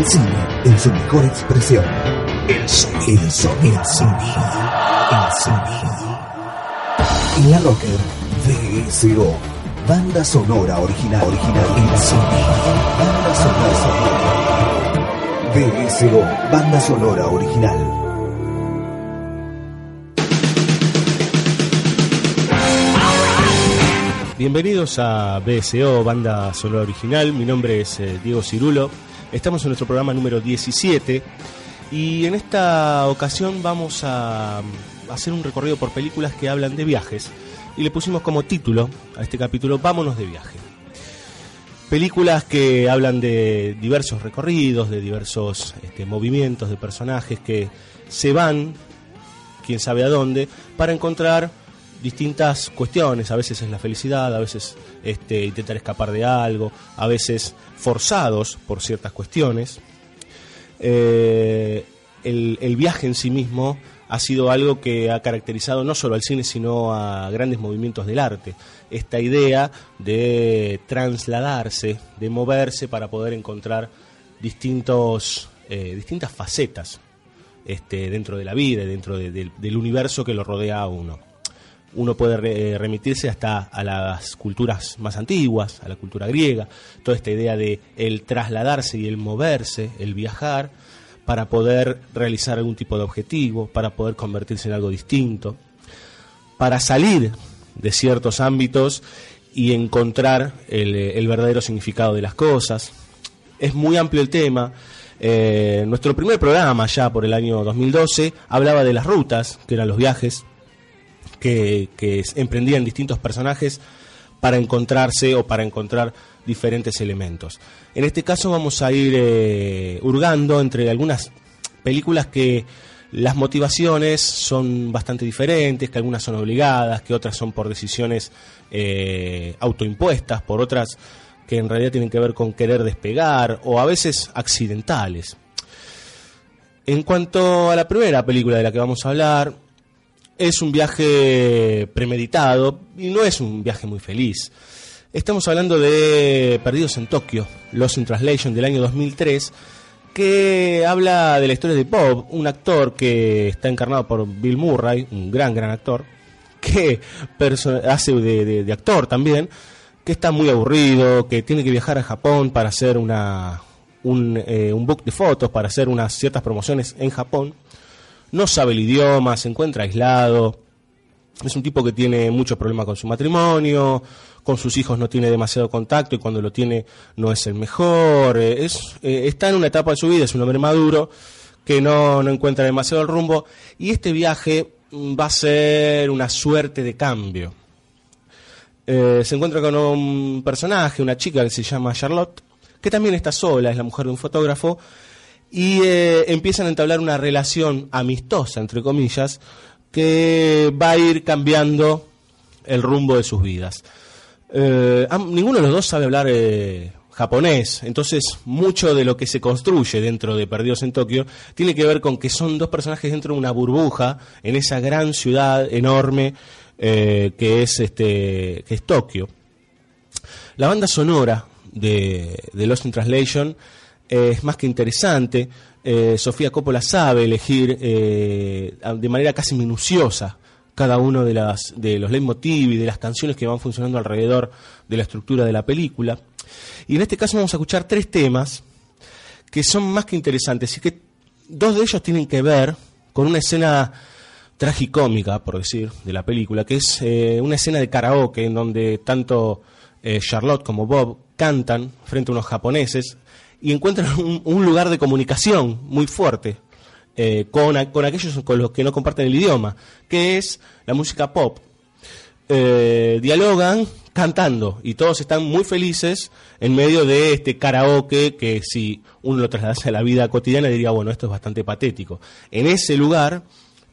El cine en su mejor expresión. El sonido. El sonido. El sonido. El sonido. En la Rocker, VSO. Banda sonora original. Original. El sonido. Banda sonora. VSO. Banda sonora original. Bienvenidos a BSO, banda sonora original. Mi nombre es eh, Diego Cirulo. Estamos en nuestro programa número 17 y en esta ocasión vamos a hacer un recorrido por películas que hablan de viajes y le pusimos como título a este capítulo Vámonos de viaje. Películas que hablan de diversos recorridos, de diversos este, movimientos de personajes que se van, quién sabe a dónde, para encontrar distintas cuestiones, a veces es la felicidad, a veces este, intentar escapar de algo, a veces forzados por ciertas cuestiones. Eh, el, viaje en sí mismo ha sido algo que ha caracterizado no solo al cine, sino a grandes movimientos del arte. Esta idea de trasladarse, de moverse para poder encontrar distintos, eh, distintas facetas este, dentro de la vida, dentro de, de, del universo que lo rodea a uno uno puede re, remitirse hasta a las culturas más antiguas, a la cultura griega, toda esta idea de el trasladarse y el moverse, el viajar, para poder realizar algún tipo de objetivo, para poder convertirse en algo distinto, para salir de ciertos ámbitos y encontrar el, el verdadero significado de las cosas. Es muy amplio el tema. Eh, nuestro primer programa, ya por el año 2012, hablaba de las rutas, que eran los viajes, que, emprendían distintos personajes para encontrarse o para encontrar diferentes elementos. En este caso vamos a ir eh, hurgando entre algunas películas que las motivaciones son bastante diferentes, que algunas son obligadas, que otras son por decisiones eh, autoimpuestas, por otras que en realidad tienen que ver con querer despegar o a veces accidentales. En cuanto a la primera película de la que vamos a hablar, es un viaje premeditado y no es un viaje muy feliz. Estamos hablando de Perdidos en Tokio, Lost in Translation del año 2003, que habla de la historia de Bob, un actor que está encarnado por Bill Murray, un gran, gran actor, que hace de, de, de actor también, que está muy aburrido, que tiene que viajar a Japón para hacer una, un, eh, un book de fotos, para hacer unas ciertas promociones en Japón no sabe el idioma, se encuentra aislado, es un tipo que tiene muchos problemas con su matrimonio, con sus hijos no tiene demasiado contacto y cuando lo tiene no es el mejor, eh, eh, está en una etapa de su vida, es un hombre maduro que no, no encuentra demasiado el rumbo y este viaje mm, va a ser una suerte de cambio. Eh, se encuentra con un personaje, una chica que se llama Charlotte, que también está sola, es la mujer de un fotógrafo, y eh, empiezan a entablar una relación amistosa, entre comillas, que va a ir cambiando el rumbo de sus vidas. Eh, ninguno de los dos sabe hablar eh, japonés, entonces mucho de lo que se construye dentro de Perdidos en Tokio tiene que ver con que son dos personajes dentro de una burbuja en esa gran ciudad enorme que es este que es Tokio. La banda sonora de, de Lost in Translation es más que interesante. Eh, Sofía Coppola sabe elegir eh, de manera casi minuciosa cada uno de, las, de los leitmotiv y de las canciones que van funcionando alrededor de la estructura de la película. Y en este caso vamos a escuchar tres temas que son más que interesantes y que dos de ellos tienen que ver con una escena tragicómica, por decir, de la película, que es eh, una escena de karaoke en donde tanto eh, Charlotte como Bob cantan frente a unos japoneses y encuentran un, lugar de comunicación muy fuerte eh, con, con, aquellos con los que no comparten el idioma, que es la música pop. Eh, dialogan cantando y todos están muy felices en medio de este karaoke que si uno lo trasladase a la vida cotidiana diría, bueno, esto es bastante patético. En ese lugar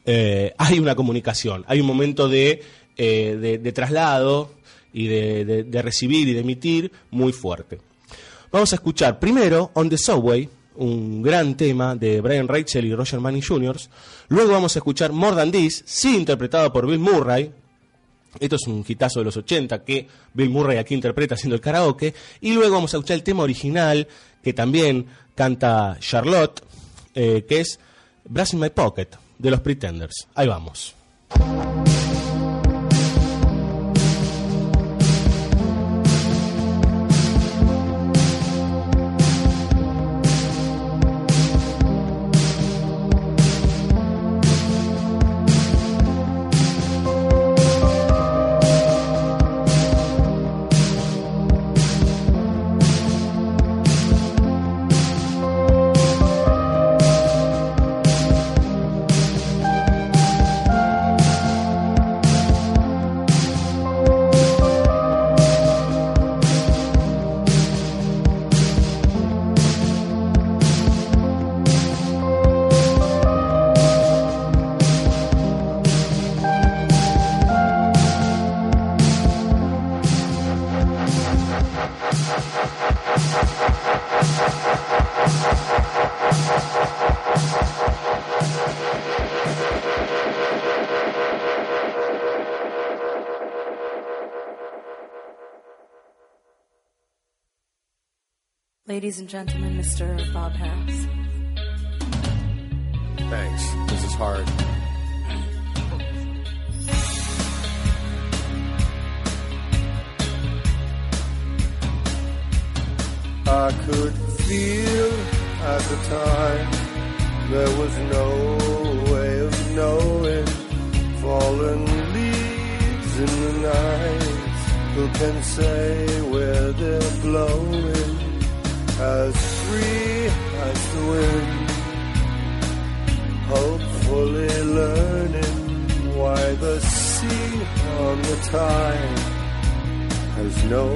eh, hay una comunicación, hay un momento de, de, traslado y de recibir y de emitir muy fuerte. Vamos a escuchar primero On the Subway, un gran tema de Brian Rachel y Roger Manning Jr. Luego vamos a escuchar More Than This, sí interpretado por Bill Murray. Esto es un hitazo de los 80 que Bill Murray aquí interpreta haciendo el karaoke. Y luego vamos a escuchar el tema original que también canta Charlotte, eh, que es Brass in My Pocket de los Pretenders. Ahí vamos. gentlemen, Mr. Bob Harris. Thanks. This is hard. I could feel at the time there was no way of knowing. Fallen leaves in the night, who can say where they're blowing? as free as the wind. Hopefully learning why the sea on the tide has no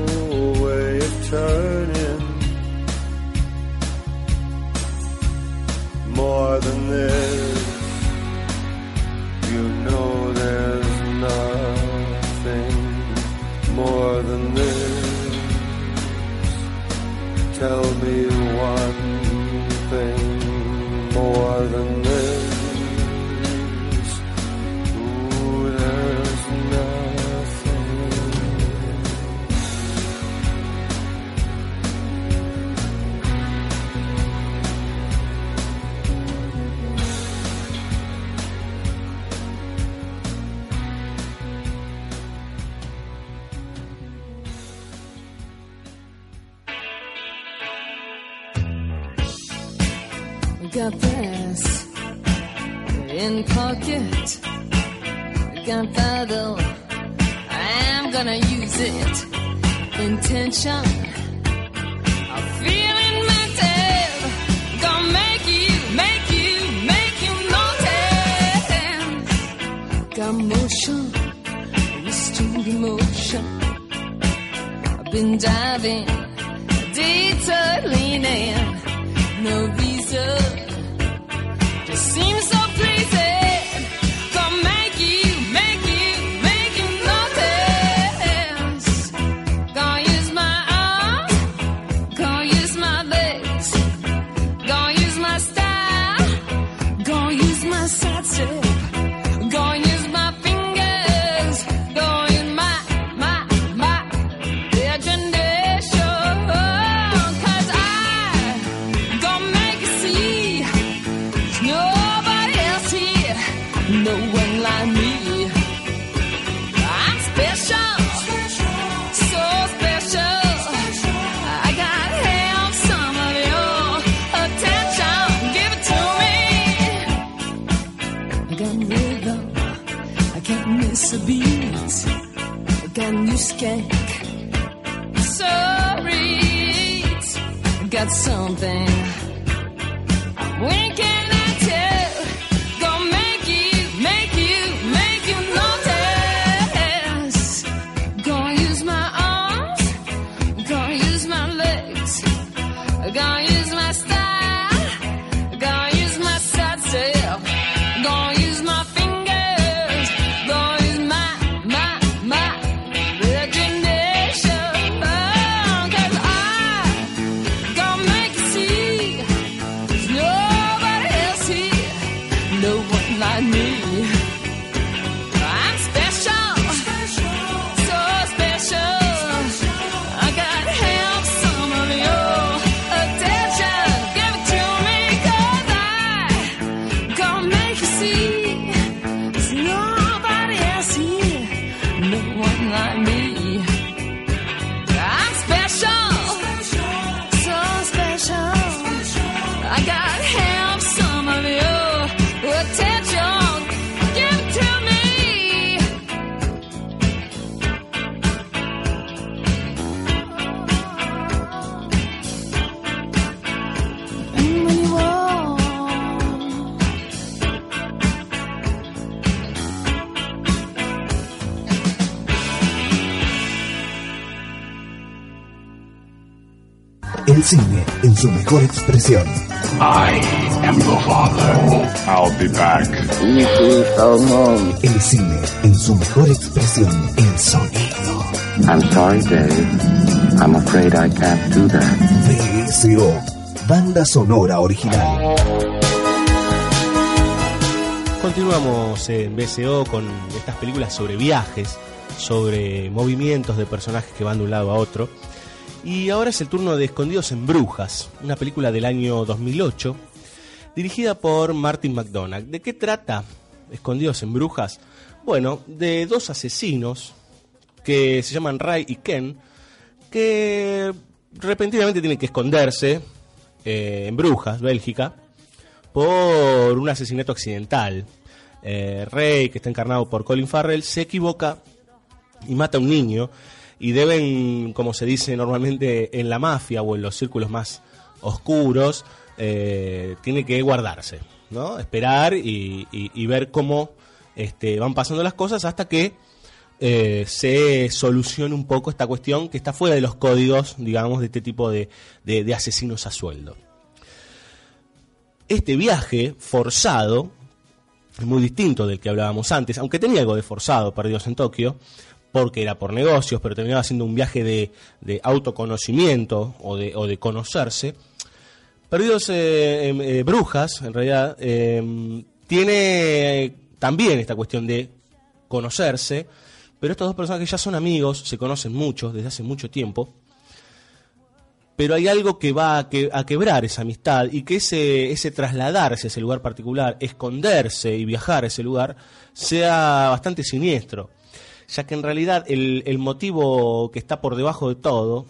way of turning. More than this, you know there's nothing more than this tell me one thing more than that's something. Su mejor expresión. I am your father. I'll be back. El cine en su mejor expresión. El sonido. I'm sorry, Dave. I'm afraid I can't do that. VSO. Banda sonora original. Continuamos en BCO con estas películas sobre viajes, sobre movimientos de personajes que van de un lado a otro. Y ahora es el turno de Escondidos en Brujas, una película del año 2008, dirigida por Martin McDonagh. ¿De qué trata Escondidos en Brujas? Bueno, de dos asesinos que se llaman Ray y Ken, que repentinamente tienen que esconderse eh, en Brujas, Bélgica, por un asesinato accidental. Eh, Ray, que está encarnado por Colin Farrell, se equivoca y mata a un niño y deben, como se dice normalmente en la mafia o en los círculos más oscuros, eh, tiene que guardarse, ¿no? Esperar y, ver cómo este, van pasando las cosas hasta que eh, se solucione un poco esta cuestión que está fuera de los códigos, digamos, de este tipo de, de- de asesinos a sueldo. Este viaje forzado muy distinto del que hablábamos antes, aunque tenía algo de forzado, Perdidos en Tokio, porque era por negocios, pero terminaba siendo un viaje de, autoconocimiento o de, conocerse. Perdidos eh, en eh, Brujas, en realidad, eh, tiene también esta cuestión de conocerse, pero estos dos personajes ya son amigos, se conocen mucho, desde hace mucho tiempo, pero hay algo que va a, a quebrar esa amistad y que ese, ese trasladarse a ese lugar particular, esconderse y viajar a ese lugar, sea bastante siniestro, ya que en realidad el, el motivo que está por debajo de todo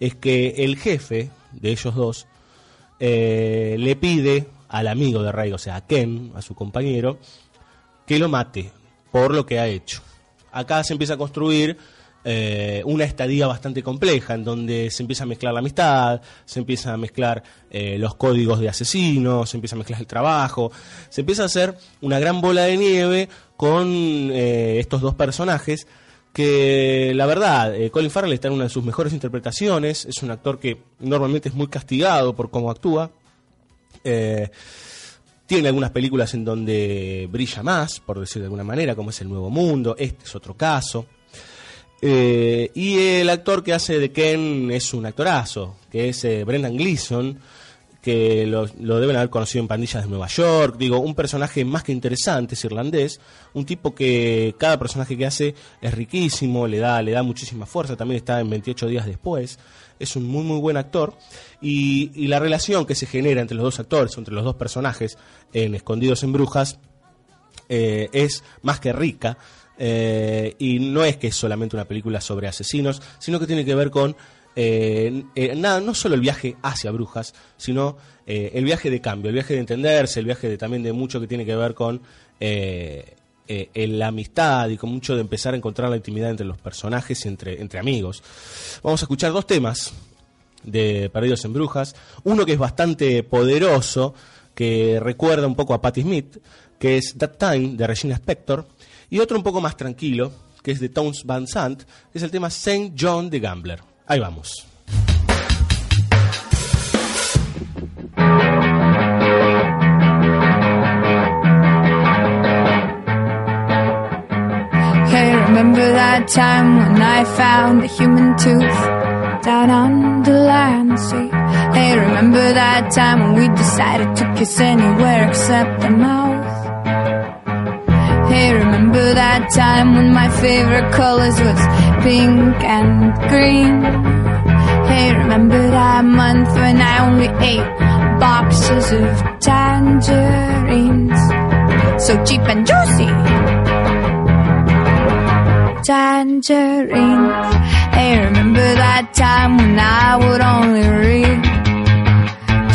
es que el jefe de ellos dos eh, le pide al amigo de Ray, o sea, a Ken, a su compañero, que lo mate por lo que ha hecho. Acá se empieza a construir eh, una estadía bastante compleja, en donde se empieza a mezclar la amistad, se empieza a mezclar eh, los códigos de asesinos, se empieza a mezclar el trabajo, se empieza a hacer una gran bola de nieve con eh, estos dos personajes que la verdad, eh, Colin Farrell está en una de sus mejores interpretaciones, es un actor que normalmente es muy castigado por cómo actúa. Tiene algunas películas en donde brilla más, por decir de alguna manera, como es El Nuevo Mundo, este es otro caso. Eh, y el actor que hace de Ken es un actorazo, que es eh, Brendan Gleeson, que lo, deben haber conocido en Pandillas de Nueva York. Digo, un personaje más que interesante, es irlandés, un tipo que cada personaje que hace es riquísimo, le da, le da muchísima fuerza, también está en 28 días después. Es un muy muy buen actor y, y la relación que se genera entre los dos actores, entre los dos personajes en Escondidos en Brujas, eh, es más que rica. Eh, y no es que es solamente una película sobre asesinos, sino que tiene que ver con eh, eh, nada, no solo el viaje hacia brujas, sino el viaje de cambio, el viaje de entenderse, el viaje de, también de mucho que tiene que ver con la amistad y con mucho de empezar a encontrar la intimidad entre los personajes y entre, entre amigos. Vamos a escuchar dos temas de Perdidos en Brujas. Uno que es bastante poderoso, que recuerda un poco a Patti Smith, que es That Time de Regina Spector. Y otro un poco más tranquilo, que es de Towns Van Sant, es el tema Saint John the Gambler. Ahí vamos. Hey, remember that time when I found a human tooth down on the land street? Hey, remember that time when we decided to kiss anywhere except the mouth? Hey, remember that time when my favorite colors was pink and green? Hey, remember that month when I only ate boxes of tangerines? So cheap and juicy tangerines. Hey, remember that time when I would only read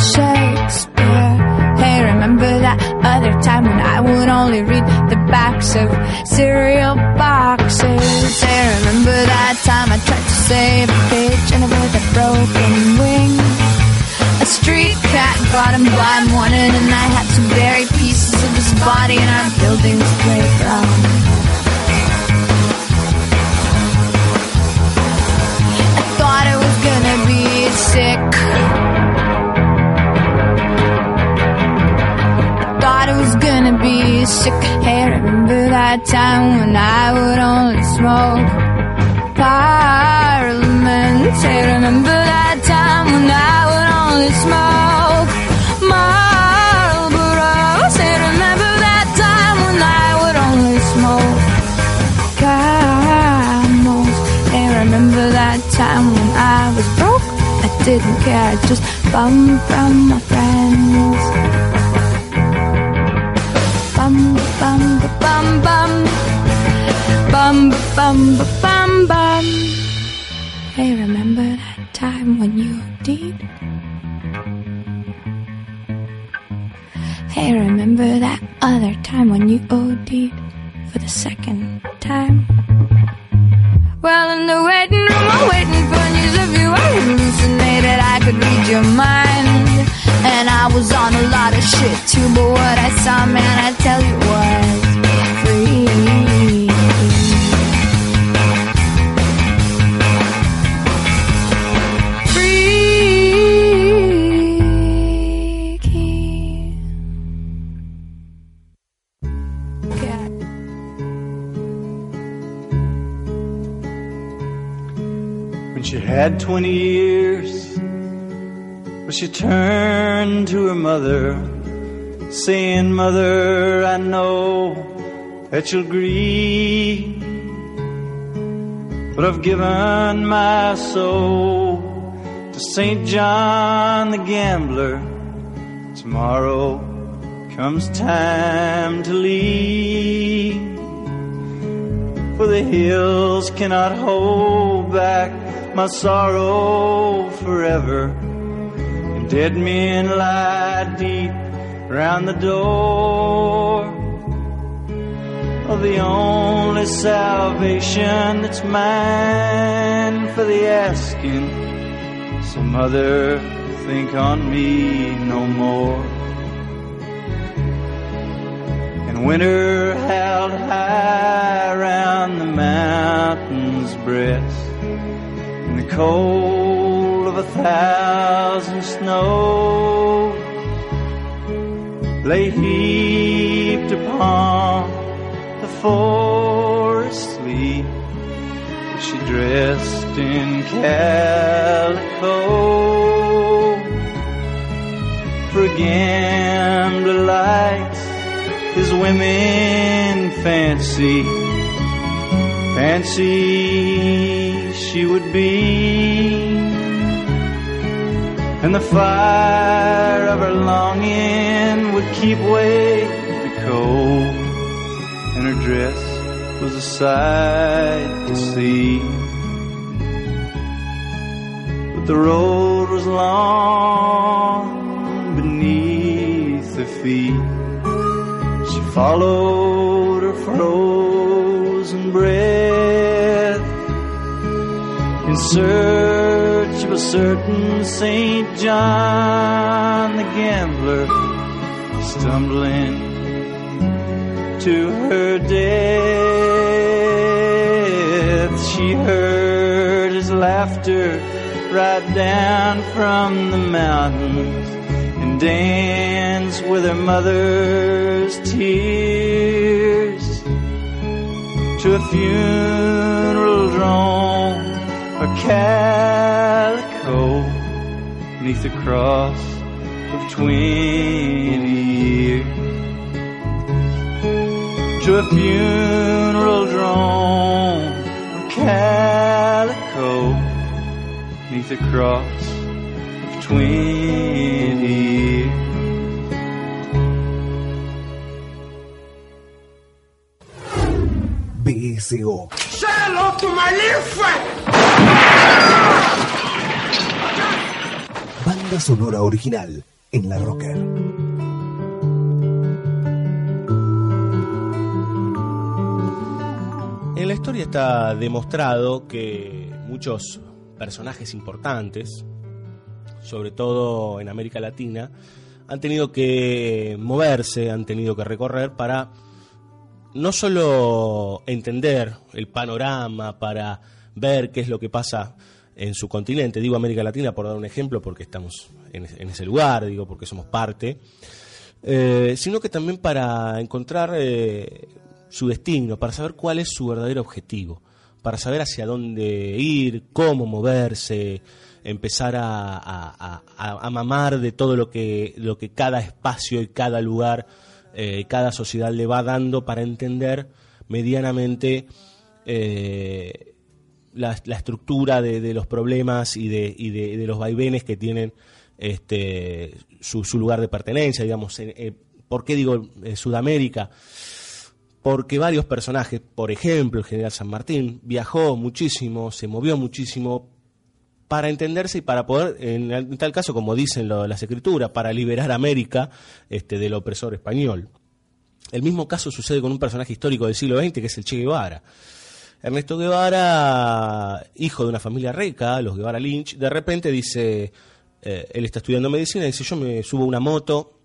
Shakespeare? Hey, remember that other time when I would only read the backs of cereal boxes. I remember that time I tried to save a pigeon with a broken wing. A street cat got him by morning, and I had to bury pieces of his body in our building's playground. I thought I was gonna be sick. I Thought I was gonna be sick. Hey, remember that time when I would only smoke Parliament? Hey, remember that time when I would only smoke Marlboros? Hey, remember that time when I would only smoke camels? Hey, remember that time when I was broke? I didn't care, I just bummed from my friends. Bum bum bum. Hey, remember that time when you did? Hey, remember that other time when you OD'd for the second time? Well, in the waiting room, I'm waiting for news of you. I hallucinated, I could read your mind. And I was on a lot of shit too, but what I saw, man, I tell you was she turned to her mother, saying, Mother, I know that you'll grieve, but I've given my soul to St. John the Gambler. Tomorrow comes time to leave. For the hills cannot hold back my sorrow forever. And dead men lie deep round the door of the only salvation that's mine for the asking. So, Mother, think on me no more. And winter held high round the mountain's breast, in the cold a thousand snows lay heaped upon the forest sleep. She dressed in calico for a gambler likes his women fancy, fancy she would be. And the fire of her longing would keep away the cold, and her dress was a sight to see. But the road was long beneath her feet. She followed her frozen breath in search of a certain Saint John the gambler, stumbling to her death. She heard his laughter right down from the mountains and dance with her mother's tears to a funeral drone calico neath the cross of twenty years to a funeral drone or calico neath the cross of twenty years. BSO. Banda sonora original en la Rocker. En la historia está demostrado que muchos personajes importantes, sobre todo en América Latina, han tenido que moverse, han tenido que recorrer para no solo entender el panorama, para ver qué es lo que pasa en su continente, digo América Latina por dar un ejemplo, porque estamos en, ese lugar, digo porque somos parte, eh, sino que también para encontrar eh, su destino, para saber cuál es su verdadero objetivo, para saber hacia dónde ir, cómo moverse, empezar a, mamar de todo lo que, lo que cada espacio y cada lugar, eh, cada sociedad le va dando para entender medianamente la, estructura de, los problemas y de, y de- de los vaivenes que tienen este, su, lugar de pertenencia, digamos. eh, ¿Por qué digo eh, Sudamérica? Porque varios personajes, por ejemplo, el general San Martín, viajó muchísimo, se movió muchísimo para entenderse y para poder, en, tal caso, como dicen lo- las escrituras, para liberar América este, del opresor español. El mismo caso sucede con un personaje histórico del siglo XX que es el Che Guevara. Ernesto Guevara, hijo de una familia rica, los Guevara Lynch, de repente dice, eh, él está estudiando medicina, dice, yo me subo a una moto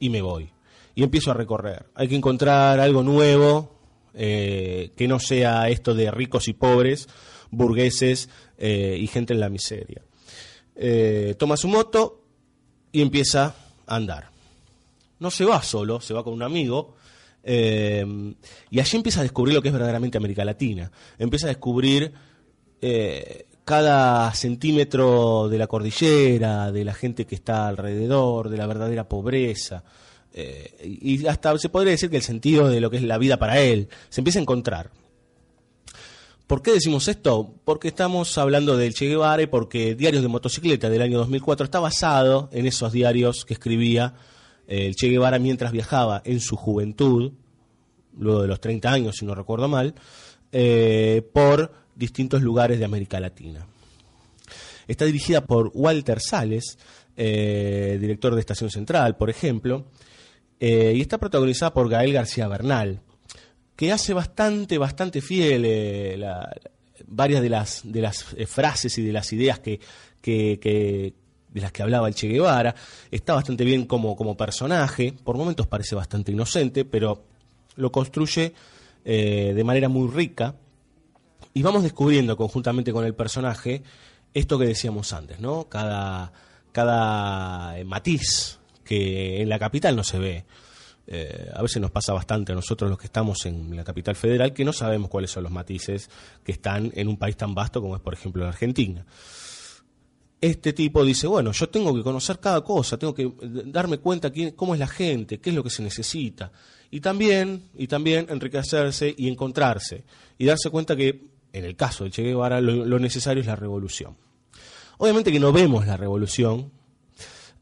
y me voy. Y empiezo a recorrer. Hay que encontrar algo nuevo, eh, que no sea esto de ricos y pobres, burgueses eh, y gente en la miseria. Toma su moto y empieza a andar. No se va solo, se va con un amigo. Eh, y allí empieza a descubrir lo que es verdaderamente América Latina. Empieza a descubrir eh, cada centímetro de la cordillera, de la gente que está alrededor, de la verdadera pobreza. eh, y hasta se podría decir que el sentido de lo que es la vida para él se empieza a encontrar. ¿Por qué decimos esto? Porque estamos hablando del Che Guevara y porque Diarios de Motocicleta del año 2004 está basado en esos diarios que escribía el Che Guevara mientras viajaba en su juventud, luego de los 30 años, si no recuerdo mal, eh, por distintos lugares de América Latina. Está dirigida por Walter Sales, eh, director de Estación Central, por ejemplo, eh, y está protagonizada por Gael García Bernal, que hace bastante, bastante fiel eh, varias de las, de las eh, frases y de las ideas que- que- de las que hablaba el Che Guevara. Está bastante bien como, como personaje, por momentos parece bastante inocente, pero lo construye eh, de manera muy rica. Y vamos descubriendo conjuntamente con el personaje esto que decíamos antes, ¿no? Cada, cada eh, matiz que en la capital no se ve. Eh, a veces nos pasa bastante a nosotros los que estamos en la capital federal que no sabemos cuáles son los matices que están en un país tan vasto como es, por ejemplo, la Argentina. Este tipo dice, bueno, yo tengo que conocer cada cosa, tengo que eh, darme cuenta quién, cómo es la gente, qué es lo que se necesita. Y también, y también enriquecerse y encontrarse. Y darse cuenta que, en el caso de Che Guevara, lo, necesario es la revolución. Obviamente que no vemos la revolución,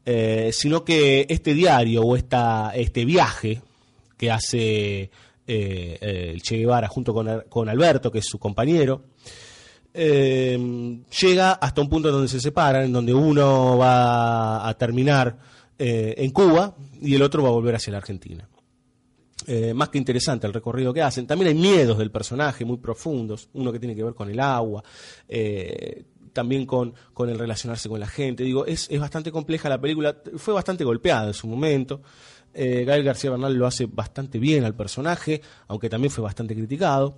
eh, sino que este diario o esta, este viaje que hace eh, eh, Che Guevara junto con, con Alberto, que es su compañero, eh, llega hasta un punto donde se separan, en donde uno va a terminar eh, en Cuba y el otro va a volver hacia la Argentina. Eh, más que interesante el recorrido que hacen. También hay miedos del personaje muy profundos, uno que tiene que ver con el agua, también con, el relacionarse con la gente. Digo, es, bastante compleja la película, fue bastante golpeada en su momento. Gael García Bernal lo hace bastante bien al personaje, aunque también fue bastante criticado.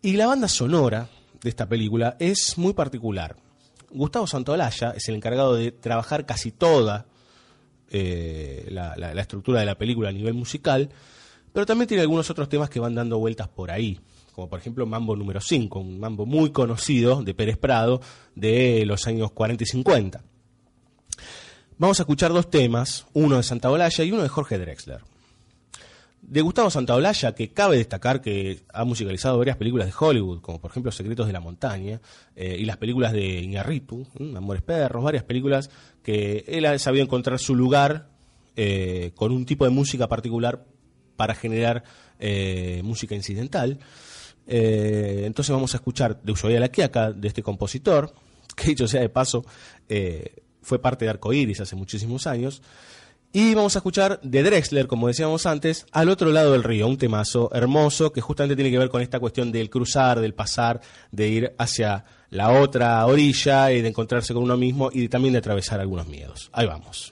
Y la banda sonora de esta película es muy particular. Gustavo Santaolalla es el encargado de trabajar casi toda eh, la, la- estructura de la película a nivel musical, pero también tiene algunos otros temas que van dando vueltas por ahí, como por ejemplo Mambo número 5, un mambo muy conocido de Pérez Prado de los años 40 y 50. Vamos a escuchar dos temas, uno de Santaolalla y uno de Jorge Drexler. De Gustavo Santaolalla, que cabe destacar que ha musicalizado varias películas de Hollywood, como por ejemplo Secretos de la Montaña, eh, y las películas de Iñarritu. Amores Perros, varias películas que él ha sabido encontrar su lugar eh, con un tipo de música particular para generar eh, música incidental. Entonces vamos a escuchar de Ushuaia la Quiaca, de este compositor, que dicho sea de paso, fue parte de Arcoiris hace muchísimos años. Y vamos a escuchar de Drexler, como decíamos antes, al otro lado del río, un temazo hermoso que justamente tiene que ver con esta cuestión del cruzar, del pasar, de ir hacia la otra orilla y de encontrarse con uno mismo y también de atravesar algunos miedos. Ahí vamos.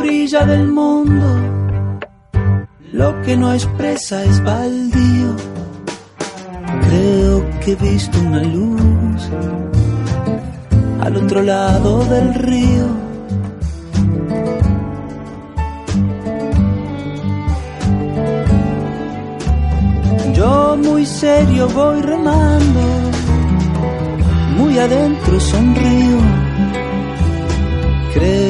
orilla del mundo, lo que no expresa es baldío. Creo que he visto una luz al otro lado del río. Yo muy serio voy remando, muy adentro sonrío. Creo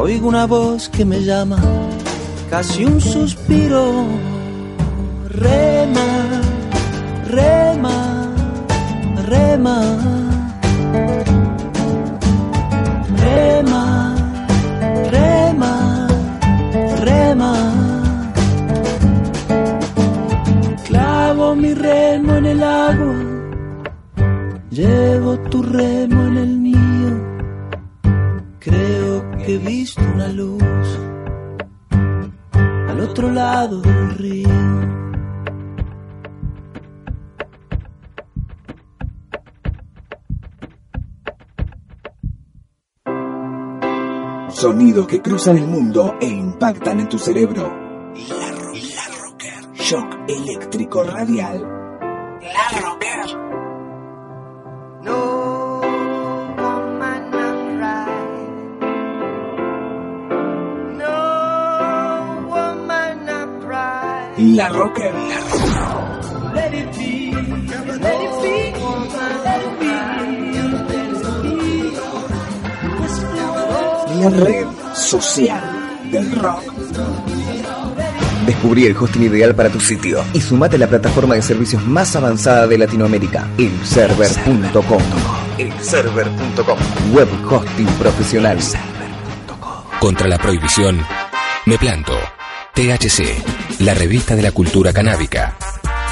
Oigo una voz que me llama, casi un suspiro. Rema, rema, rema. Sonidos que cruzan el mundo e impactan en tu cerebro. La, ro- la Rocker. Shock eléctrico radial. La Rocker. La Rocker. Let it be. Let it be. Let it be. La red social del rock. Descubrí el hosting ideal para tu sitio y sumate a la plataforma de servicios más avanzada de Latinoamérica, elserver.com. Elserver.com. Web hosting profesional. Contra la prohibición, me planto. THC, la revista de la cultura canábica.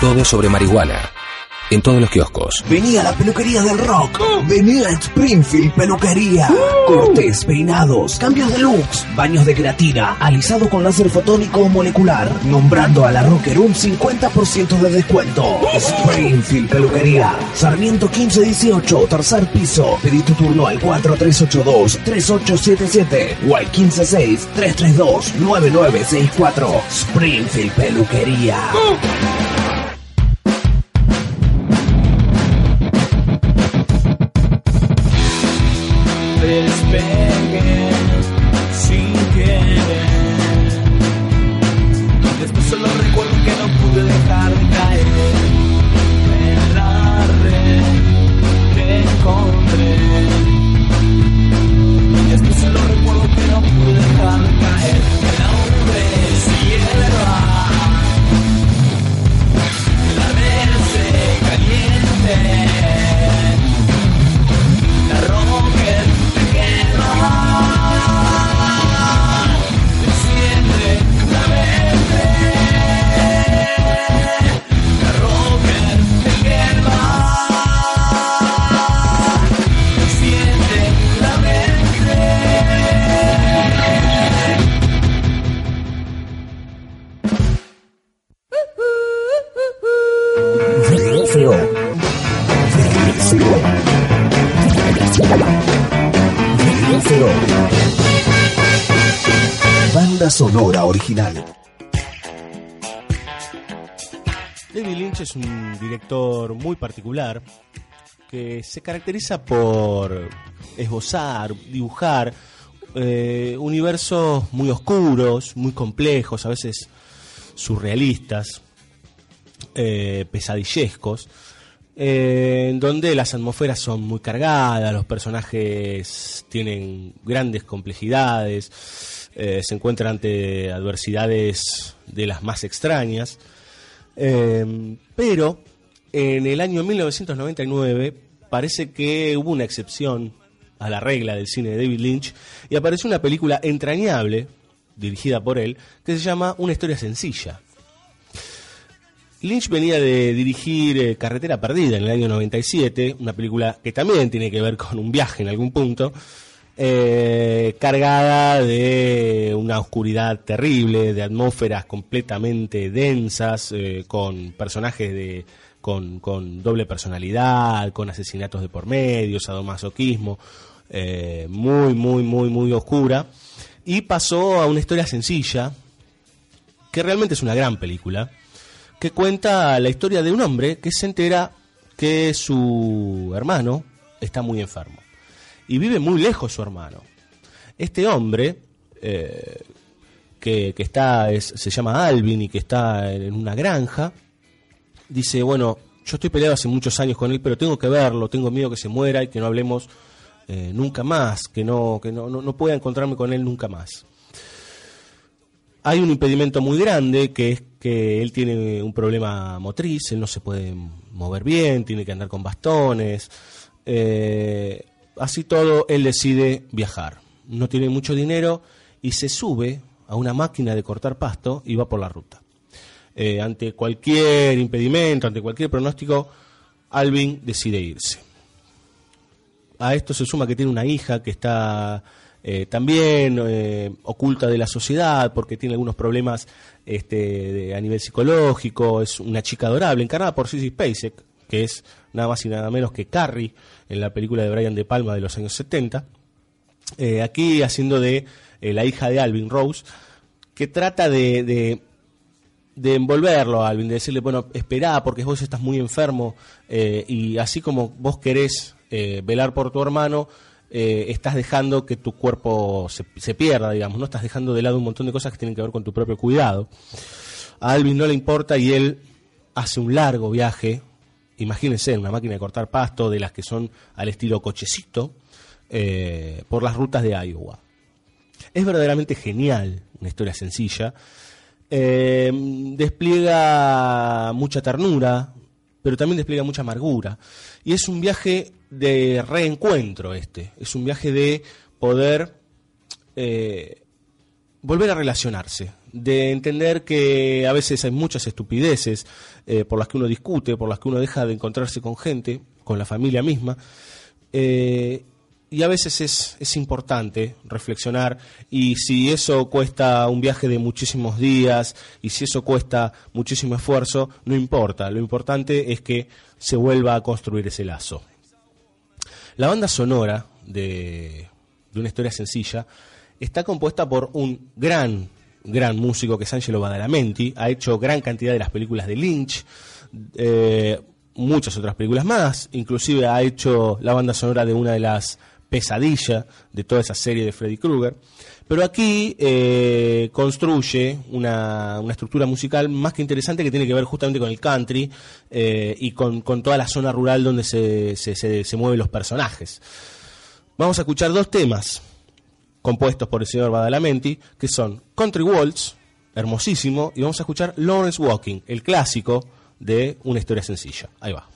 Todo sobre marihuana. En todos los kioscos. Vení a la peluquería del rock. Vení a Springfield Peluquería. Cortes, peinados, cambios de looks, baños de queratina, alisado con láser fotónico o molecular. Nombrando a la Rocker un 50% de descuento. Springfield Peluquería. Sarmiento 1518, tercer piso. Pedí tu turno al 4382-3877 o al 156-332-9964. Springfield Peluquería. Que se caracteriza por esbozar, dibujar eh, universos muy oscuros, muy complejos, a veces surrealistas, eh, pesadillescos, eh, en donde las atmósferas son muy cargadas, los personajes tienen grandes complejidades, eh, se encuentran ante adversidades de las más extrañas. Pero en el año 1999 parece que hubo una excepción a la regla del cine de David Lynch y apareció una película entrañable dirigida por él que se llama Una historia sencilla. Lynch venía de dirigir eh, Carretera Perdida en el año 97, una película que también tiene que ver con un viaje en algún punto, eh, cargada de una oscuridad terrible, de atmósferas completamente densas, eh, con personajes de, con, doble personalidad, con asesinatos de por medio, sadomasoquismo, eh, muy, muy, muy, muy oscura. Y pasó a una historia sencilla, que realmente es una gran película, que cuenta la historia de un hombre que se entera que su hermano está muy enfermo. Y vive muy lejos su hermano. Este hombre, eh, que, está, es- se llama Alvin y que está en una granja, dice, bueno, yo estoy peleado hace muchos años con él, pero tengo que verlo, tengo miedo que se muera y que no hablemos eh, nunca más, que no, que no, no, no pueda encontrarme con él nunca más. Hay un impedimento muy grande que es que él tiene un problema motriz, él no se puede mover bien, tiene que andar con bastones. eh, así todo, él decide viajar. No tiene mucho dinero y se sube a una máquina de cortar pasto y va por la ruta. Eh, ante cualquier impedimento, ante cualquier pronóstico, Alvin decide irse. A esto se suma que tiene una hija que está eh, también eh, oculta de la sociedad porque tiene algunos problemas este, a nivel psicológico. Es una chica adorable, encarnada por Sissy Spacek, que es nada más y nada menos que Carrie en la película de Brian De Palma de los años 70. Eh, aquí haciendo de la hija de Alvin Rose, que trata de, de envolverlo a Alvin, de decirle, bueno, esperá porque vos estás muy enfermo eh, y así como vos querés eh, velar por tu hermano, eh, estás dejando que tu cuerpo se, se pierda, digamos, no estás dejando de lado un montón de cosas que tienen que ver con tu propio cuidado. A Alvin no le importa y él hace un largo viaje, imagínense, en una máquina de cortar pasto, de las que son al estilo cochecito, por las rutas de Iowa. Es verdaderamente genial, una historia sencilla. Eh, despliega mucha ternura, pero también despliega mucha amargura. Y es un viaje de reencuentro este, es un viaje de poder eh, volver a relacionarse, de entender que a veces hay muchas estupideces eh, por las que uno discute, por las que uno deja de encontrarse con gente, con la familia misma. Y a veces es, es importante reflexionar y si eso cuesta un viaje de muchísimos días y si eso cuesta muchísimo esfuerzo, no importa, lo importante es que se vuelva a construir ese lazo. La banda sonora de, de una historia sencilla está compuesta por un gran, gran músico que es Angelo Badalamenti, ha hecho gran cantidad de las películas de Lynch, eh, muchas otras películas más, inclusive ha hecho la banda sonora de una de las pesadillas de toda esa serie de Freddy Krueger. Pero aquí eh, construye una, una estructura musical más que interesante que tiene que ver justamente con el country eh, y con, con toda la zona rural donde se, se, se- se mueven los personajes. Vamos a escuchar dos temas compuestos por el señor Badalamenti, que son Country Waltz, hermosísimo, y vamos a escuchar Lawrence Walking, el clásico de una historia sencilla. Ahí va.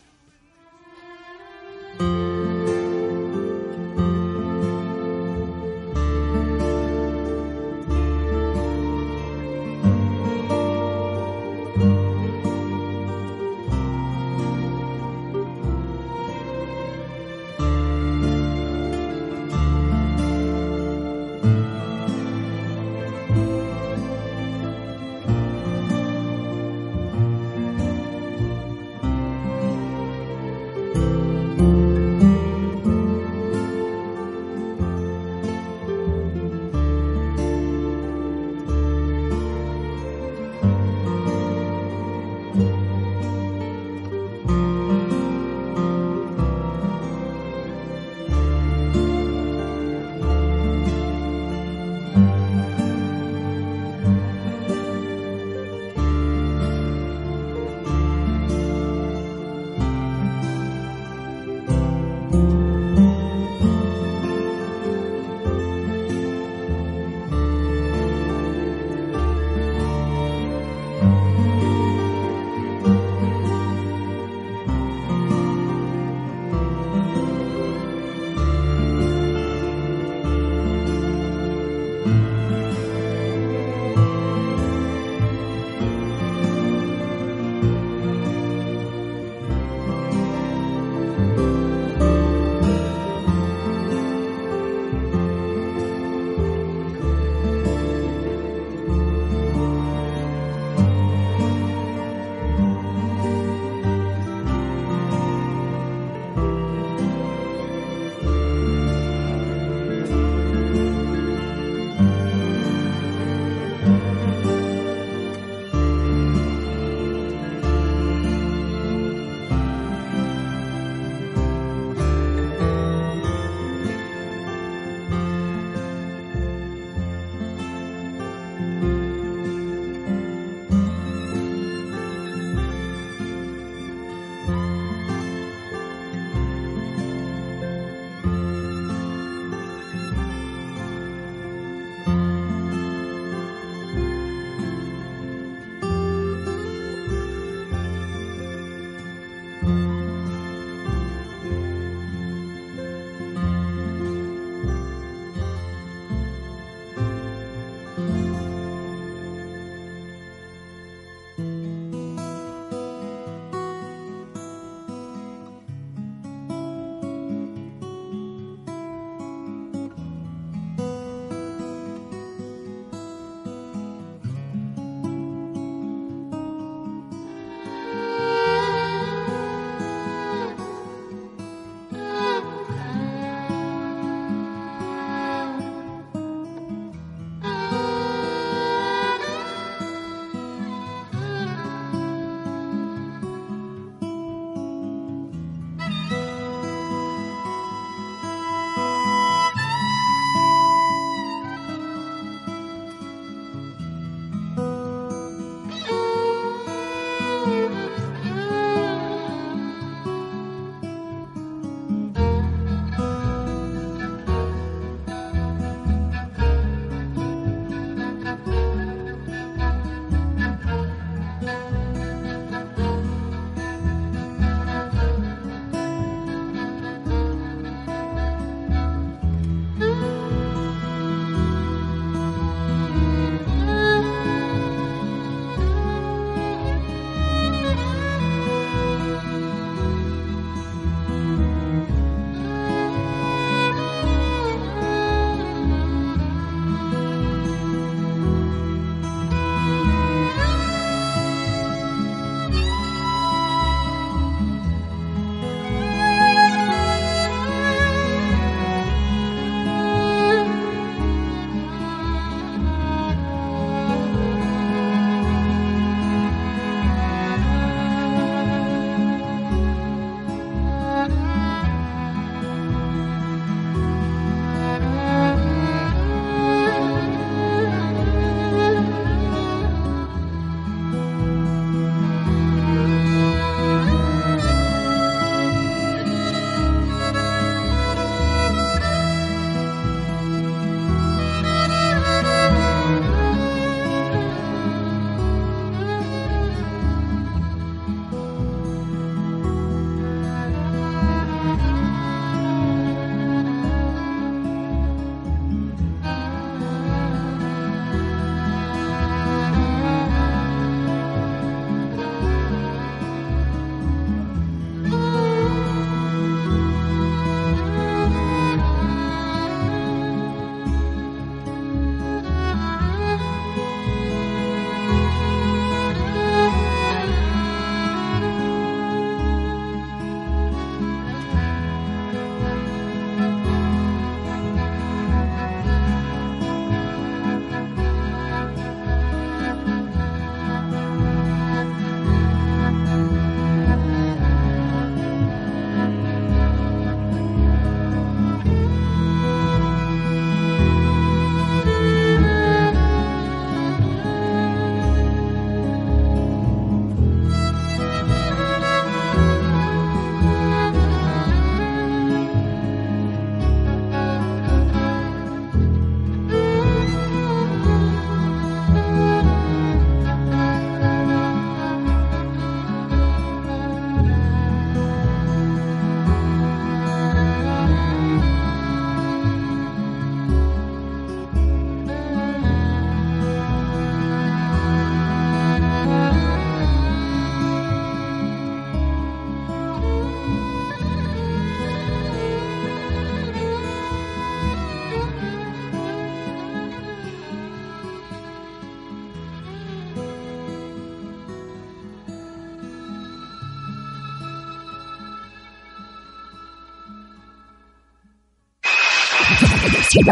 VSO.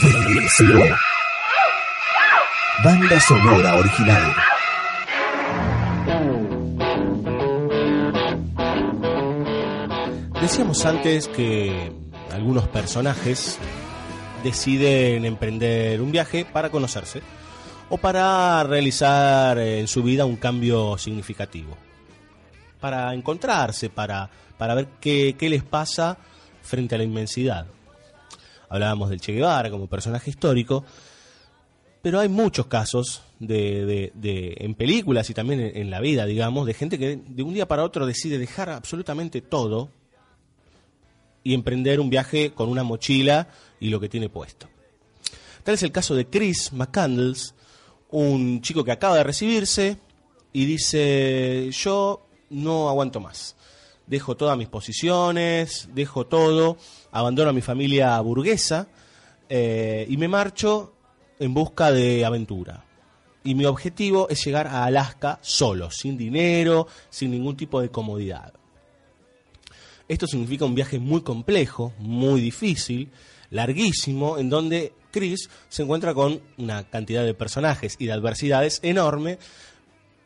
VSO. Banda sonora original. Decíamos antes que algunos personajes deciden emprender un viaje para conocerse o para realizar en su vida un cambio significativo. Para encontrarse, para, para ver qué, qué les pasa frente a la inmensidad. Hablábamos del Che Guevara como personaje histórico, pero hay muchos casos de, de- en películas y también en, en la vida, digamos, de gente que de un día para otro decide dejar absolutamente todo y emprender un viaje con una mochila y lo que tiene puesto. Tal es el caso de Chris McCandles, un chico que acaba de recibirse y dice, yo no aguanto más. Dejo todas mis posiciones, dejo todo, abandono a mi familia burguesa eh, y me marcho en busca de aventura. Y mi objetivo es llegar a Alaska solo, sin dinero, sin ningún tipo de comodidad. Esto significa un viaje muy complejo, muy difícil, larguísimo, en donde Chris se encuentra con una cantidad de personajes y de adversidades enorme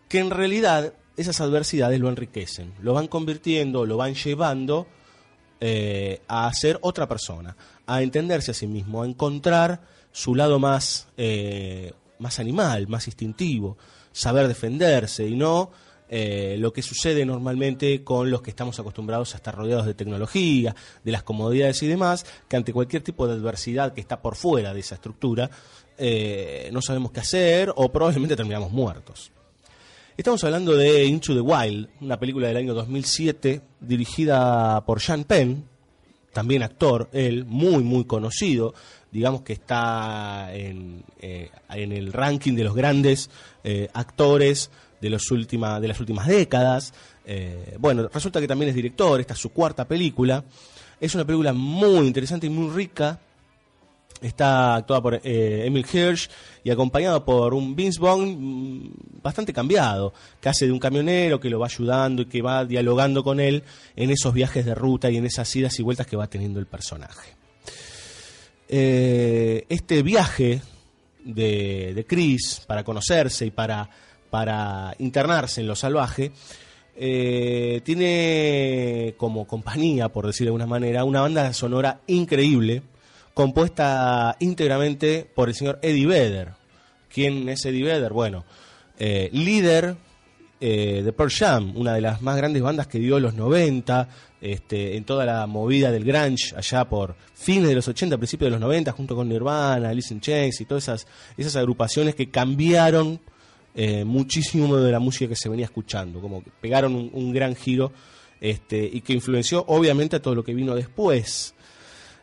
que en realidad esas adversidades lo enriquecen, lo van convirtiendo, lo van llevando eh, a ser otra persona, a entenderse a sí mismo, a encontrar su lado más, eh, más animal, más instintivo, saber defenderse y no eh, lo que sucede normalmente con los que estamos acostumbrados a estar rodeados de tecnología, de las comodidades y demás, que ante cualquier tipo de adversidad que está por fuera de esa estructura, eh, no sabemos qué hacer o probablemente terminamos muertos. Estamos hablando de Into the Wild, una película del año 2007 dirigida por Sean Penn, también actor, él, muy, muy conocido, digamos que está en, eh, en el ranking de los grandes eh, actores de, los última, de las últimas décadas. Eh, bueno, resulta que también es director, esta es su cuarta película. Es una película muy interesante y muy rica. Está actuada por eh, Emil Hirsch y acompañado por un Vince Vaughn mm, bastante cambiado, que hace de un camionero que lo va ayudando y que va dialogando con él en esos viajes de ruta y en esas idas y vueltas que va teniendo el personaje. Eh, este viaje de, de Chris para conocerse y para, para internarse en lo salvaje eh, tiene como compañía, por decir de alguna manera, una banda sonora increíble compuesta íntegramente por el señor Eddie Vedder. ¿Quién es Eddie Vedder? Bueno, eh, líder eh, de Pearl Jam, una de las más grandes bandas que dio los 90, este, en toda la movida del grunge, allá por fines de los 80, principios de los 90, junto con Nirvana, Alice in Chains y todas esas, agrupaciones que cambiaron eh, muchísimo de la música que se venía escuchando, como que pegaron un, un gran giro este, y que influenció obviamente a todo lo que vino después.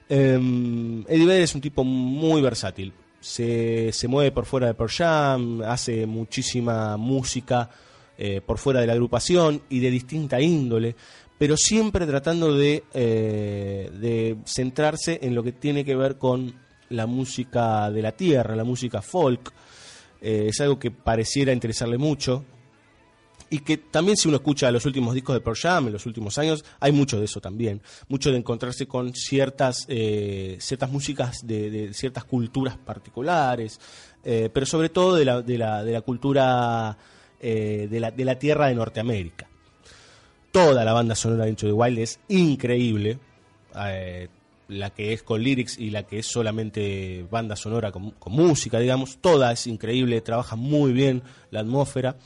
Eh, Eddie es un tipo muy versátil. Se, se mueve por fuera de Pearl hace muchísima música eh, por fuera de la agrupación y de distinta índole, pero siempre tratando de, eh, de centrarse en lo que tiene que ver con la música de la tierra, la música folk. Eh, es algo que pareciera interesarle mucho y que también si uno escucha los últimos discos de Pearl Jam en los últimos años, hay mucho de eso también, mucho de encontrarse con ciertas, eh, ciertas músicas de, ciertas culturas particulares, eh, pero sobre todo de la, de la, de la cultura eh, de, la, de la tierra de Norteamérica. Toda la banda sonora de Into the Wild es increíble, eh, la que es con lyrics y la que es solamente banda sonora con, con música, digamos, toda es increíble, trabaja muy bien la atmósfera.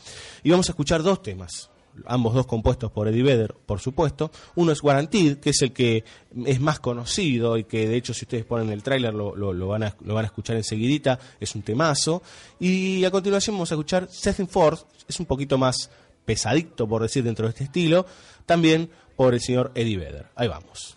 Y vamos a escuchar dos temas, ambos dos compuestos por Eddie Vedder, por supuesto. Uno es Guaranteed, que es el que es más conocido y que de hecho si ustedes ponen el tráiler lo, van a, lo van a escuchar enseguidita, es un temazo. Y a continuación vamos a escuchar Setting Forth, es un poquito más pesadito por decir dentro de este estilo, también por el señor Eddie Vedder. Ahí vamos.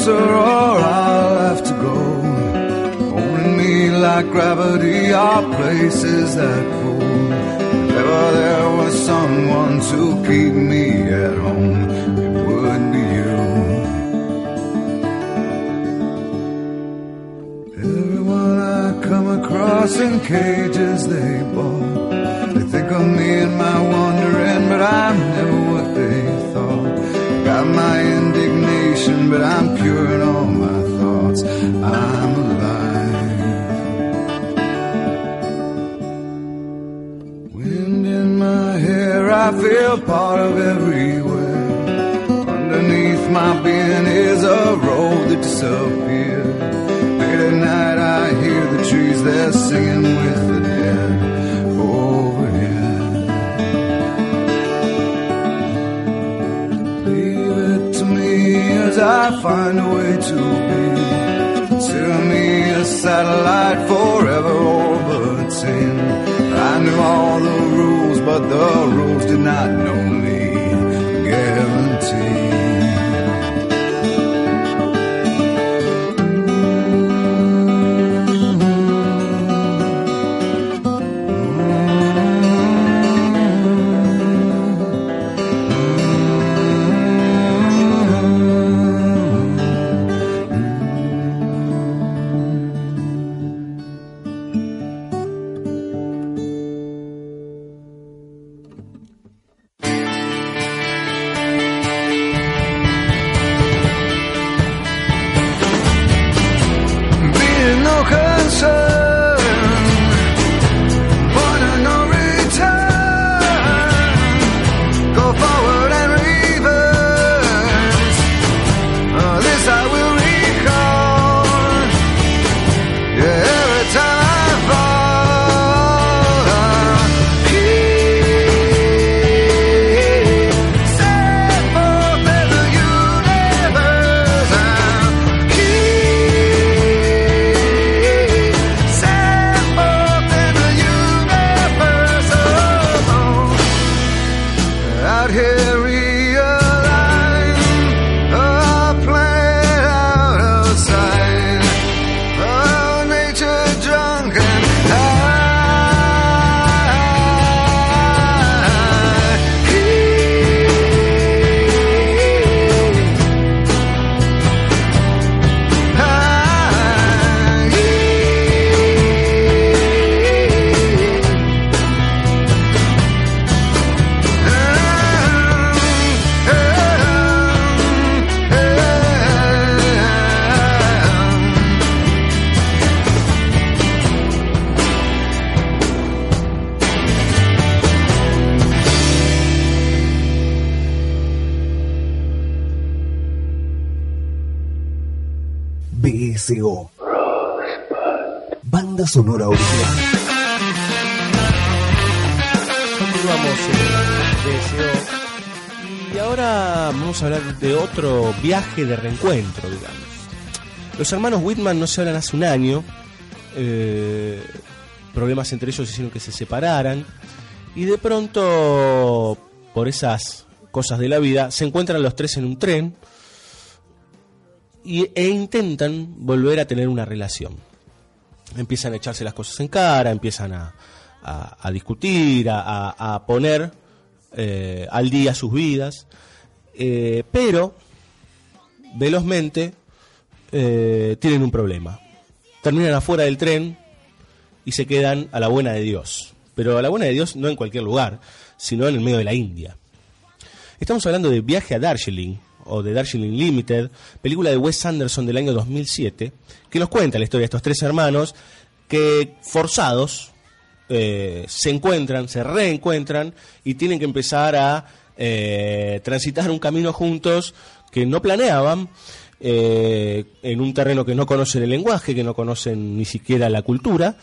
Closer or I'll have to go. Holding me like gravity are places that pull. If ever there was someone to keep me at home, it would be you. Everyone I come across in cages they bought. They think of me and my wandering, but I'm Feel part of everywhere. Underneath my being is a road that disappeared. Late at night, I hear the trees, they're singing with the dead overhead. Leave it to me as I find a way to be. Consider me a satellite forever orbiting. The rules did not know de reencuentro, digamos. Los hermanos Whitman no se hablan hace un año. eh, problemas entre ellos hicieron que se separaran. Y de pronto, por esas cosas de la vida, se encuentran los tres en un tren y, e intentan volver a tener una relación. Empiezan a echarse las cosas en cara, empiezan a, a- discutir, a, a- a poner eh, al día sus vidas, eh, pero velozmente eh, tienen un problema. Terminan afuera del tren y se quedan a la buena de Dios. Pero a la buena de Dios no en cualquier lugar, sino en el medio de la India. Estamos hablando de Viaje a Darjeeling, o de Darjeeling Limited, película de Wes Anderson del año 2007, que nos cuenta la historia de estos tres hermanos que forzados eh, se encuentran, se reencuentran y tienen que empezar a eh, transitar un camino juntos que no planeaban, eh, en un terreno que no conocen el lenguaje, que no conocen ni siquiera la cultura,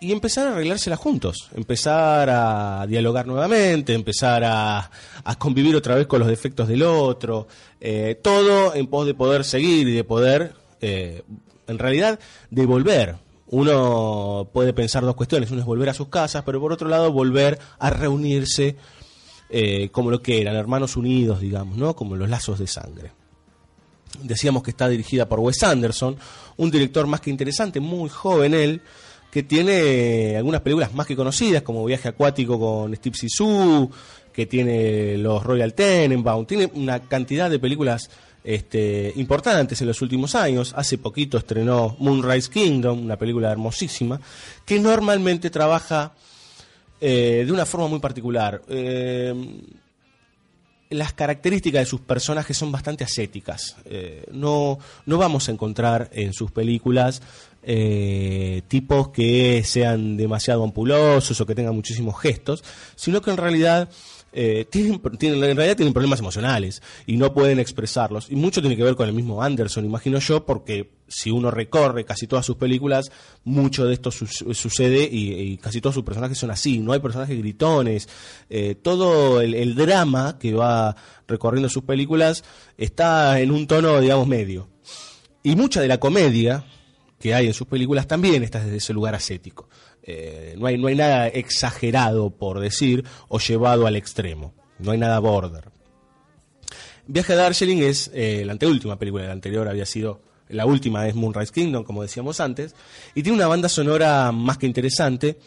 y empezar a arreglársela juntos, empezar a dialogar nuevamente, empezar a, a convivir otra vez con los defectos del otro, eh, todo en pos de poder seguir y de poder, eh, en realidad, devolver. Uno puede pensar dos cuestiones, uno es volver a sus casas, pero por otro lado volver a reunirse eh, como lo que eran, hermanos unidos, digamos, ¿no? Como los lazos de sangre. Decíamos que está dirigida por Wes Anderson, un director más que interesante, muy joven él, que tiene algunas películas más que conocidas, como Viaje Acuático con Steve Zissou, que tiene los Royal Tenenbaum, tiene una cantidad de películas este, importantes en los últimos años. Hace poquito estrenó Moonrise Kingdom, una película hermosísima, que normalmente trabaja eh, de una forma muy particular. Eh, las características de sus personajes son bastante ascéticas. Eh, no, no vamos a encontrar en sus películas tipos que sean demasiado ampulosos o que tengan muchísimos gestos, sino que en realidad eh, tienen, tienen- en realidad tienen problemas emocionales y no pueden expresarlos. Y mucho tiene que ver con el mismo Anderson, imagino yo, porque si uno recorre casi todas sus películas, mucho de esto su- sucede y, casi todos sus personajes son así. No hay personajes gritones. Eh, todo el, el drama que va recorriendo sus películas está en un tono, digamos, medio. Y mucha de la comedia que hay en sus películas también está desde ese lugar ascético. Eh, no, hay, no hay nada exagerado, por decir, o llevado al extremo. No hay nada border. Viaje a Darjeeling es eh, la anteúltima película, la anterior había sido, la última es Moonrise Kingdom, como decíamos antes, y tiene una banda sonora más que interesante,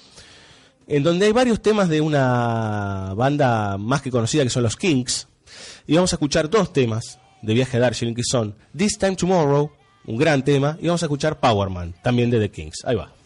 en donde hay varios temas de una banda más que conocida que son los Kings, y vamos a escuchar dos temas de Viaje a Darjeeling que son This Time Tomorrow, un gran tema, y vamos a escuchar Power Man, también de The Kings. Ahí va.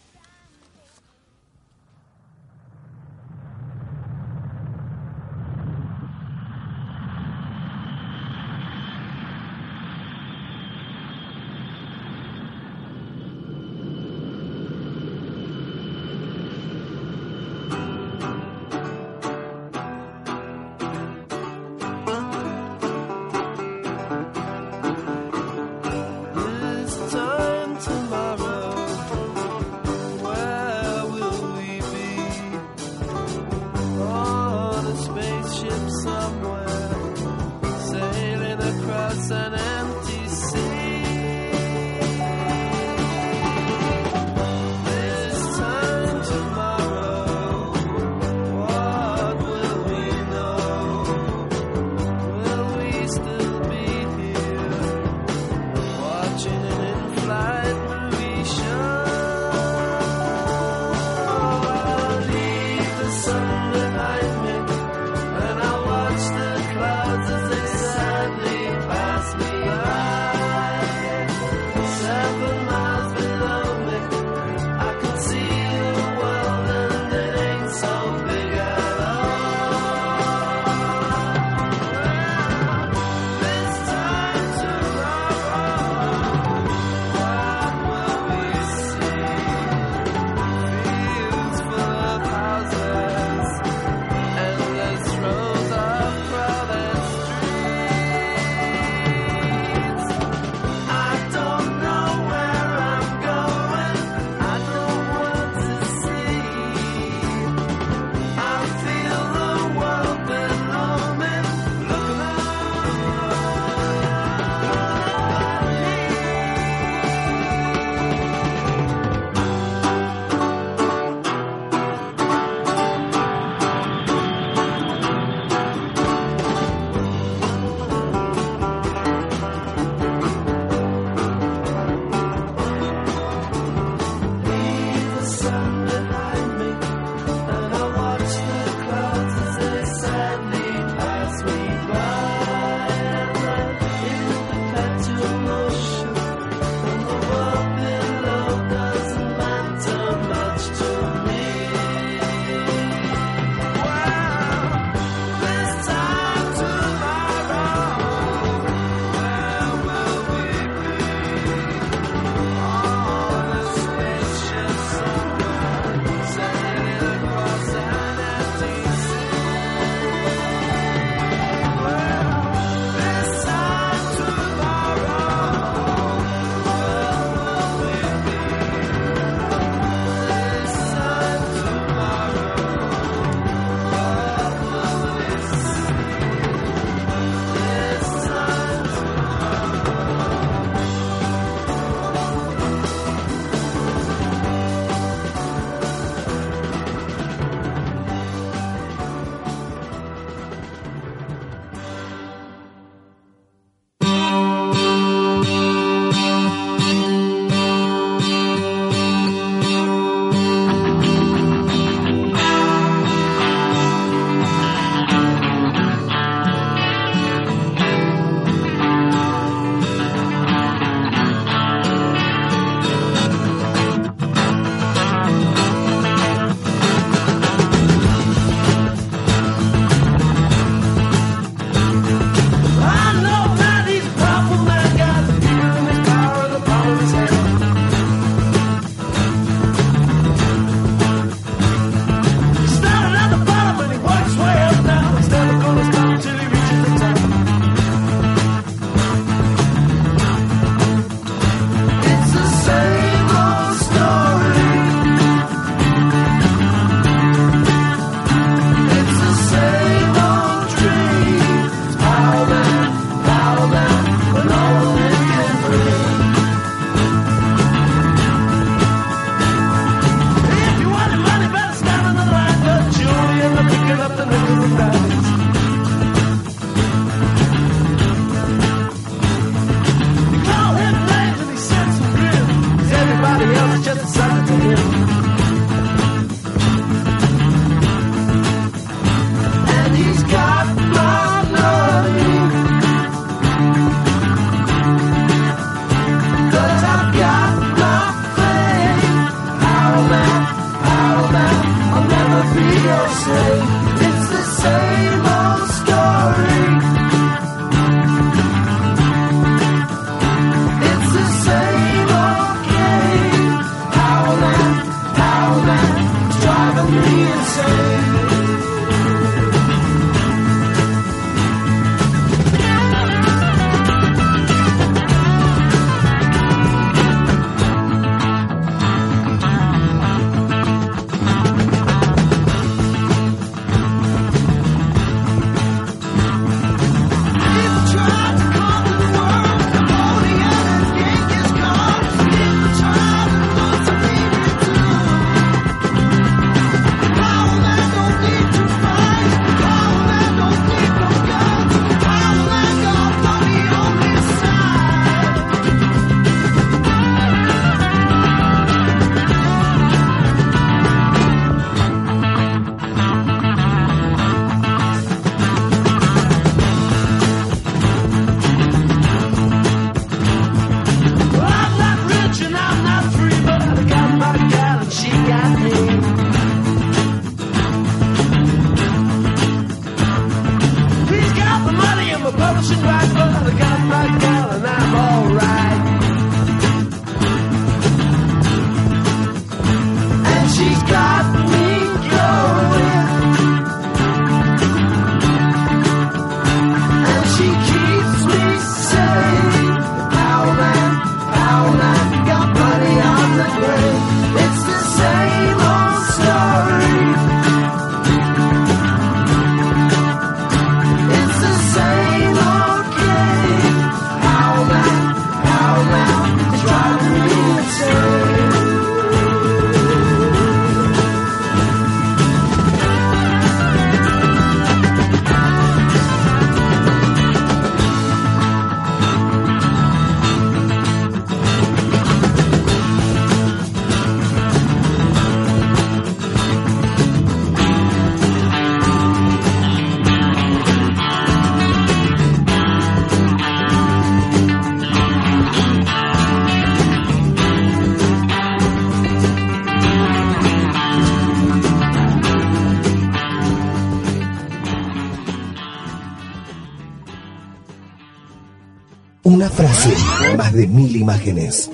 Más de mil imágenes.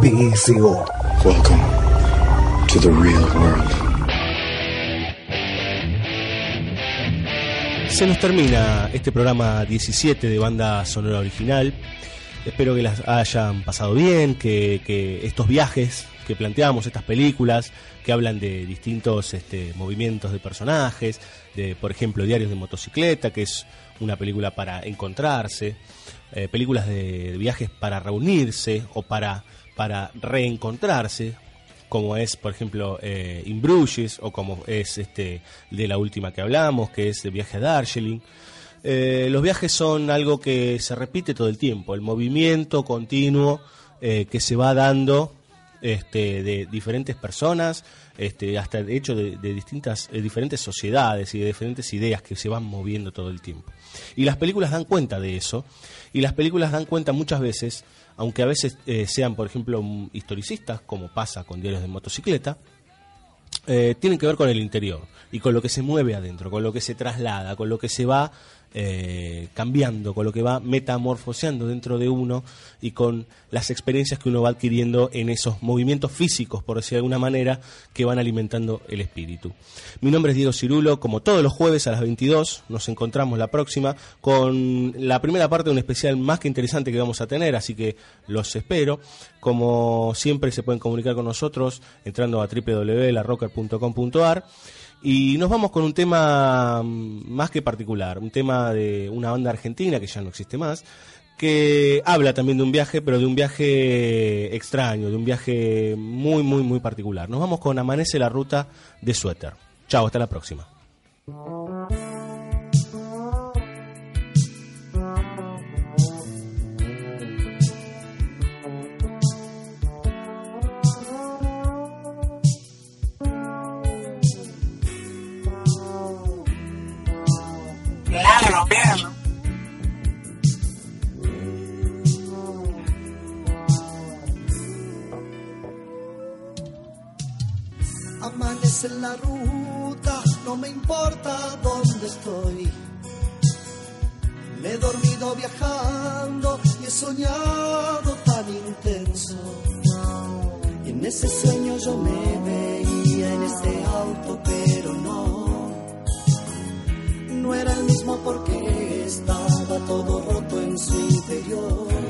BSO. Welcome to the real world. Se nos termina este programa 17 de banda sonora original. Espero que las hayan pasado bien, que, que estos viajes que planteamos, estas películas que hablan de distintos este, movimientos de personajes, de por ejemplo Diarios de motocicleta, que es una película para encontrarse, eh, películas de, de viajes para reunirse o para, para reencontrarse, como es, por ejemplo, eh, In Bruges, o como es este de la última que hablamos, que es el viaje a Darjeeling. Eh, los viajes son algo que se repite todo el tiempo, el movimiento continuo eh, que se va dando este, de diferentes personas, este, hasta de hecho de, de distintas, eh, diferentes sociedades y de diferentes ideas que se van moviendo todo el tiempo. Y las películas dan cuenta de eso, y las películas dan cuenta muchas veces, aunque a veces eh, sean, por ejemplo, mm, historicistas, como pasa con diarios de motocicleta, eh, tienen que ver con el interior y con lo que se mueve adentro, con lo que se traslada, con lo que se va eh, cambiando, con lo que va metamorfoseando dentro de uno y con las experiencias que uno va adquiriendo en esos movimientos físicos, por decir de alguna manera, que van alimentando el espíritu. Mi nombre es Diego Cirulo, como todos los jueves a las 22, nos encontramos la próxima con la primera parte de un especial más que interesante que vamos a tener, así que los espero. Como siempre se pueden comunicar con nosotros entrando a www.larrocker.com.ar. Y nos vamos con un tema mm, más que particular, un tema de una banda argentina que ya no existe más, que habla también de un viaje, pero de un viaje extraño, de un viaje muy, muy, muy particular. Nos vamos con Amanece la ruta de Suéter. Chao, hasta la próxima. En la ruta, no me importa dónde estoy. Me he dormido viajando y he soñado tan intenso. Y en ese sueño yo me veía en este auto, pero no. No era el mismo porque estaba todo roto en su interior.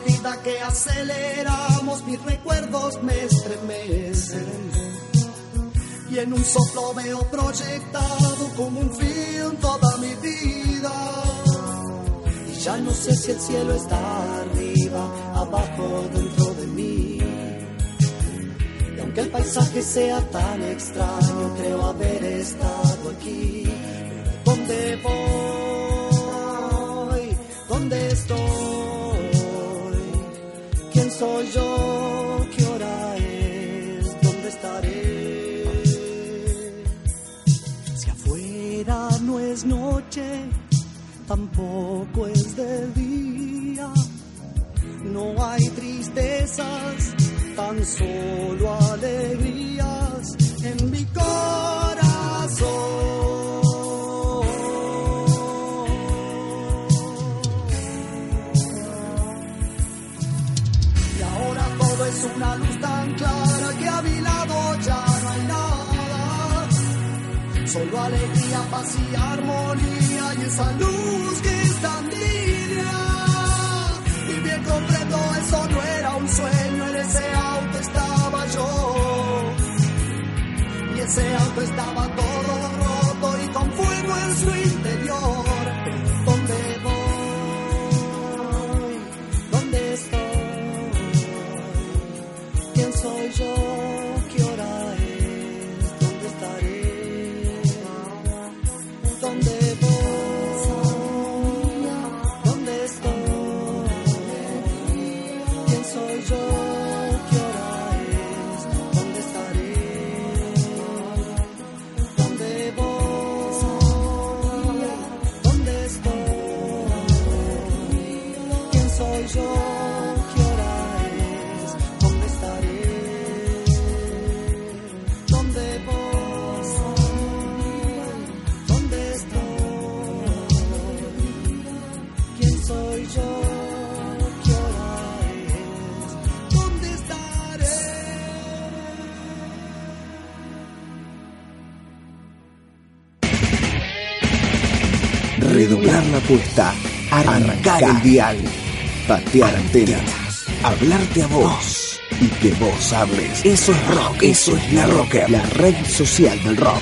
Que aceleramos, mis recuerdos me estremecen. Y en un soplo veo proyectado como un film toda mi vida. Y ya no sé si el cielo está arriba, abajo, dentro de mí. Y aunque el paisaje sea tan extraño, creo haber estado aquí. ¿Dónde voy? Tampoco es de día. No hay tristezas, tan solo alegrías en mi corazón. Y ahora todo es una Solo alegría, paz y armonía y esa luz que es tan divina. Y bien comprendo, eso no era un sueño, en ese auto estaba yo. Y ese auto estaba todo Apuesta, arrancar el dial, patear antenas, hablarte a vos. Y que vos hables. Eso es rock, eso es la rocker, la red social del rock.